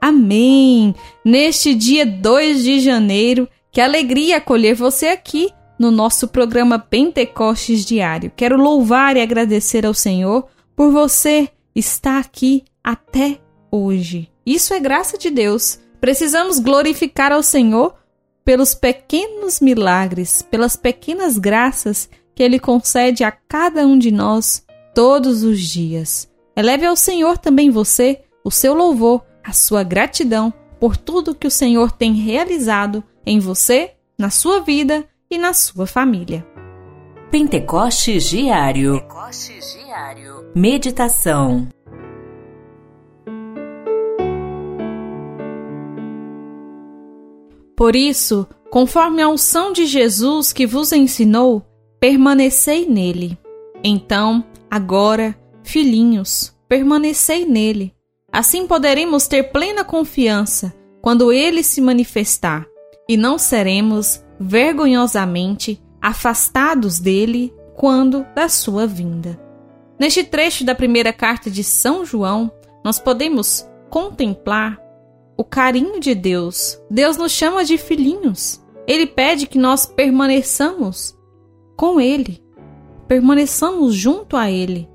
Amém. Neste dia 2 de janeiro, que alegria acolher você aqui no nosso programa Pentecostes Diário. Quero louvar e agradecer ao Senhor por você estar aqui até hoje. Isso é graça de Deus. Precisamos glorificar ao Senhor pelos pequenos milagres, pelas pequenas graças que Ele concede a cada um de nós todos os dias. Eleve ao Senhor também você o seu louvor, a sua gratidão por tudo que o Senhor tem realizado em você, na sua vida e na sua família. Pentecostes Diário. Pentecostes Diário. Meditação. Por isso, conforme a unção de Jesus que vos ensinou, permanecei nele. Então, agora, filhinhos, permanecei nele. Assim poderemos ter plena confiança quando ele se manifestar, e não seremos vergonhosamente afastados dele quando da sua vinda. Neste trecho da primeira carta de São João, nós podemos contemplar o carinho de Deus. Deus nos chama de filhinhos. Ele pede que nós permaneçamos com Ele, permaneçamos junto a Ele.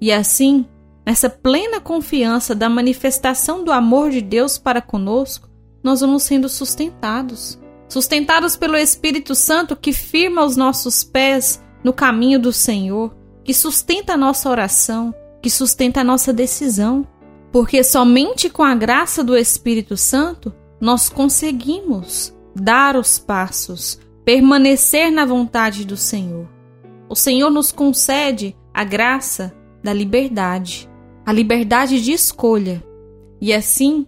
E assim, nessa plena confiança da manifestação do amor de Deus para conosco, nós vamos sendo sustentados sustentados pelo Espírito Santo que firma os nossos pés no caminho do Senhor, que sustenta a nossa oração, que sustenta a nossa decisão. Porque somente com a graça do Espírito Santo nós conseguimos dar os passos, permanecer na vontade do Senhor. O Senhor nos concede a graça da liberdade, a liberdade de escolha. E assim,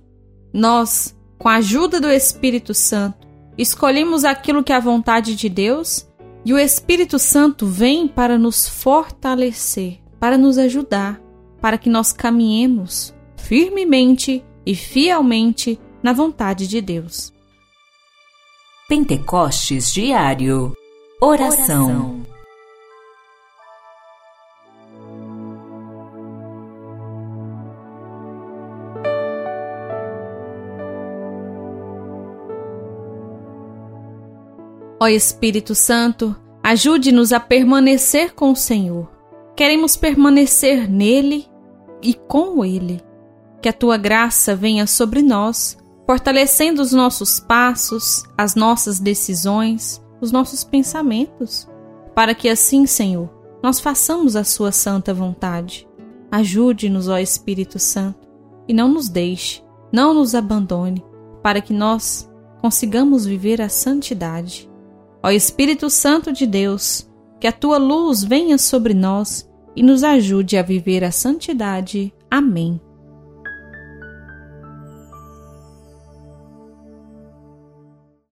nós, com a ajuda do Espírito Santo, escolhemos aquilo que é a vontade de Deus e o Espírito Santo vem para nos fortalecer, para nos ajudar, para que nós caminhemos firmemente e fielmente na vontade de Deus. Pentecostes Diário Oração. Oração. Ó Espírito Santo, ajude-nos a permanecer com o Senhor. Queremos permanecer nele e com ele. Que a tua graça venha sobre nós, fortalecendo os nossos passos, as nossas decisões, os nossos pensamentos, para que assim, Senhor, nós façamos a sua santa vontade. Ajude-nos, ó Espírito Santo, e não nos deixe, não nos abandone, para que nós consigamos viver a santidade. Ó Espírito Santo de Deus, que a tua luz venha sobre nós e nos ajude a viver a santidade. Amém.